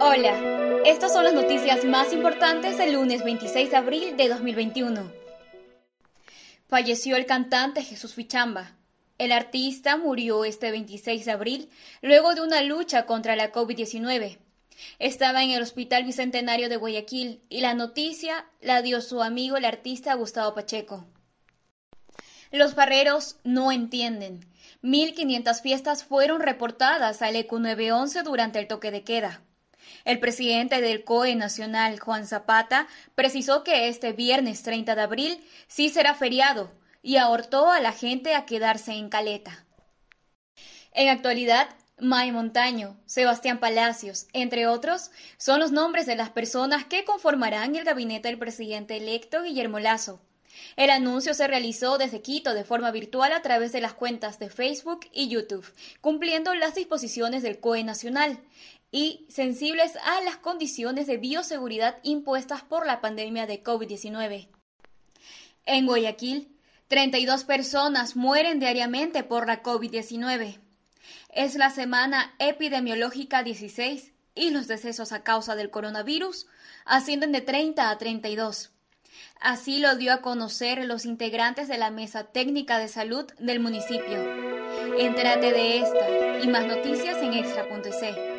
Hola, estas son las noticias más importantes del lunes 26 de abril de 2021. Falleció el cantante Jesús Fichamba. El artista murió este 26 de abril luego de una lucha contra la COVID-19. Estaba en el Hospital Bicentenario de Guayaquil y la noticia la dio su amigo el artista Gustavo Pacheco. Los barreros no entienden. 1.500 fiestas fueron reportadas al EQ 911 durante el toque de queda. El presidente del COE Nacional, Juan Zapata, precisó que este viernes 30 de abril sí será feriado y ahortó a la gente a quedarse en caleta. En actualidad, May Montaño, Sebastián Palacios, entre otros, son los nombres de las personas que conformarán el gabinete del presidente electo Guillermo Lazo. El anuncio se realizó desde Quito de forma virtual a través de las cuentas de Facebook y YouTube, cumpliendo las disposiciones del COE nacional y sensibles a las condiciones de bioseguridad impuestas por la pandemia de COVID-19. En Guayaquil, 32 personas mueren diariamente por la COVID-19. Es la semana epidemiológica 16 y los decesos a causa del coronavirus ascienden de 30 a 32. Así lo dio a conocer los integrantes de la Mesa Técnica de Salud del municipio. Entérate de esta y más noticias en extra.c.